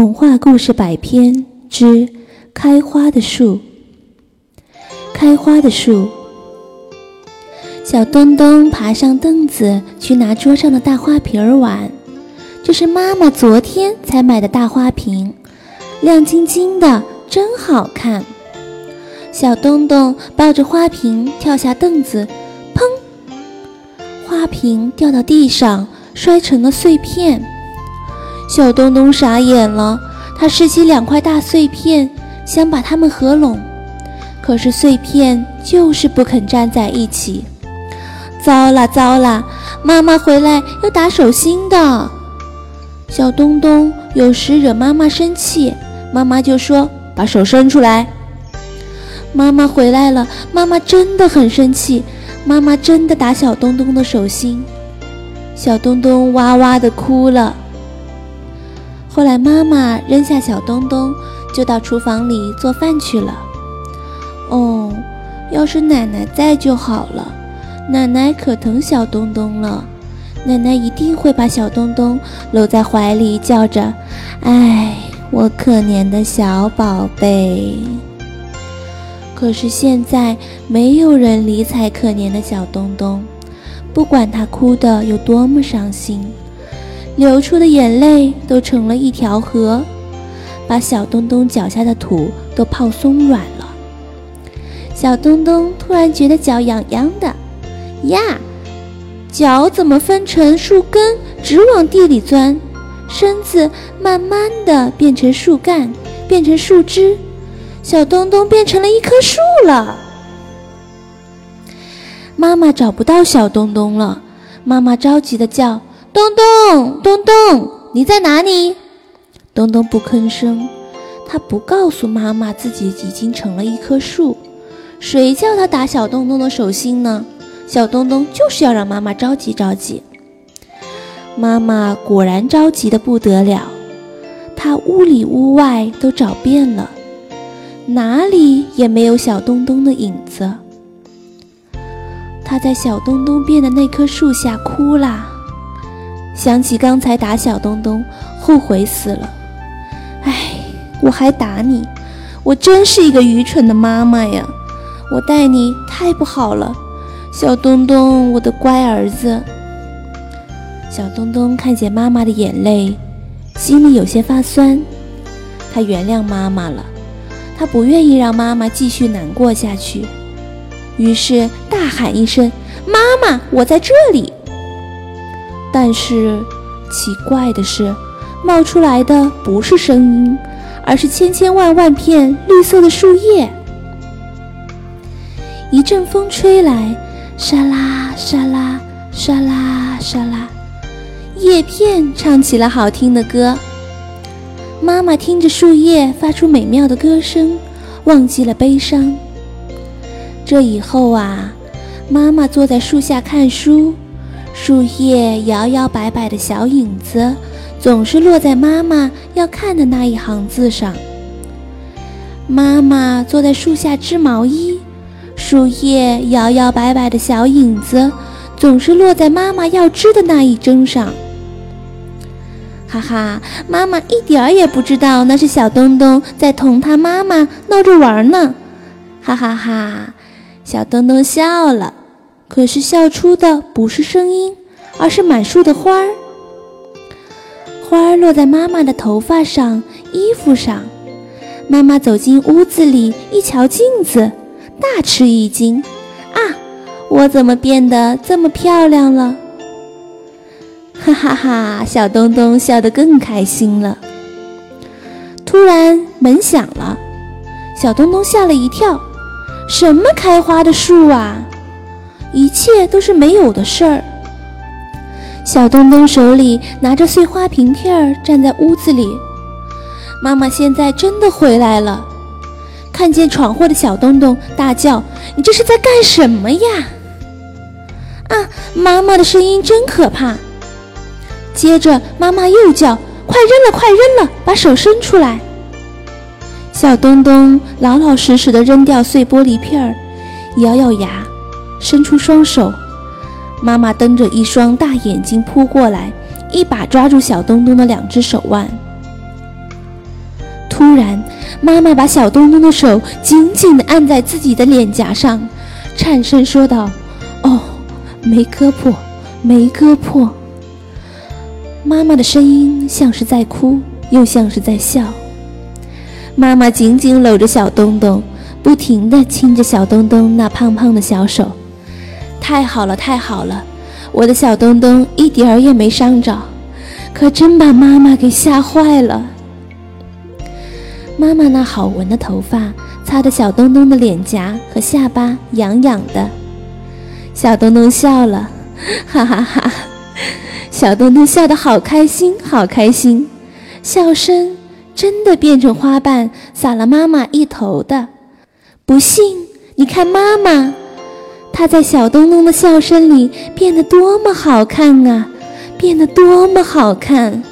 童话故事百篇之开花的树。开花的树，小东东爬上凳子去拿桌上的大花瓶儿玩。这是妈妈昨天才买的大花瓶，亮晶晶的，真好看。小东东抱着花瓶跳下凳子，砰！花瓶掉到地上，摔成了碎片。小东东傻眼了，他拾起两块大碎片，想把它们合拢，可是碎片就是不肯站在一起。糟了糟了，妈妈回来要打手心的。小东东有时惹妈妈生气，妈妈就说：“把手伸出来。”妈妈回来了，妈妈真的很生气，妈妈真的打小东东的手心，小东东哇哇的哭了。后来，妈妈扔下小东东，就到厨房里做饭去了。哦，要是奶奶在就好了，奶奶可疼小东东了，奶奶一定会把小东东搂在怀里，叫着：“哎，我可怜的小宝贝。”可是现在，没有人理睬可怜的小东东，不管他哭得有多么伤心。流出的眼泪都成了一条河，把小东东脚下的土都泡松软了。小东东突然觉得脚痒痒的，呀，脚怎么分成树根，直往地里钻？身子慢慢的变成树干，变成树枝，小东东变成了一棵树了。妈妈找不到小东东了，妈妈着急的叫。东东，东东，你在哪里？东东不吭声，他不告诉妈妈自己已经成了一棵树。谁叫他打小东东的手心呢？小东东就是要让妈妈着急着急。妈妈果然着急的不得了，她屋里屋外都找遍了，哪里也没有小东东的影子。她在小东东变的那棵树下哭啦。想起刚才打小东东，后悔死了。唉，我还打你，我真是一个愚蠢的妈妈呀！我待你太不好了，小东东，我的乖儿子。小东东看见妈妈的眼泪，心里有些发酸。他原谅妈妈了，他不愿意让妈妈继续难过下去，于是大喊一声：“妈妈，我在这里！”但是，奇怪的是，冒出来的不是声音，而是千千万万片绿色的树叶。一阵风吹来，沙啦沙啦沙啦沙啦，叶片唱起了好听的歌。妈妈听着树叶发出美妙的歌声，忘记了悲伤。这以后啊，妈妈坐在树下看书。树叶摇摇摆摆的小影子，总是落在妈妈要看的那一行字上。妈妈坐在树下织毛衣，树叶摇摇摆摆的小影子，总是落在妈妈要织的那一针上。哈哈，妈妈一点儿也不知道那是小东东在同他妈妈闹着玩呢。哈哈哈，小东东笑了。可是笑出的不是声音，而是满树的花儿。花儿落在妈妈的头发上、衣服上。妈妈走进屋子里，一瞧镜子，大吃一惊：“啊，我怎么变得这么漂亮了？” 哈哈哈！小东东笑得更开心了。突然门响了，小东东吓了一跳：“什么开花的树啊？”一切都是没有的事儿。小东东手里拿着碎花瓶片儿，站在屋子里。妈妈现在真的回来了，看见闯祸的小东东，大叫：“你这是在干什么呀？”啊！妈妈的声音真可怕。接着妈妈又叫：“快扔了，快扔了，把手伸出来！”小东东老老实实的扔掉碎玻璃片儿，咬咬牙。伸出双手，妈妈瞪着一双大眼睛扑过来，一把抓住小东东的两只手腕。突然，妈妈把小东东的手紧紧地按在自己的脸颊上，颤声说道：“哦，没割破，没割破。”妈妈的声音像是在哭，又像是在笑。妈妈紧紧搂着小东东，不停地亲着小东东那胖胖的小手。太好了，太好了，我的小东东一点儿也没伤着，可真把妈妈给吓坏了。妈妈那好闻的头发擦得小东东的脸颊和下巴痒痒的，小东东笑了，哈哈哈！小东东笑得好开心，好开心，笑声真的变成花瓣洒了妈妈一头的。不信，你看妈妈，他在小东东的笑声里变得多么好看啊，变得多么好看。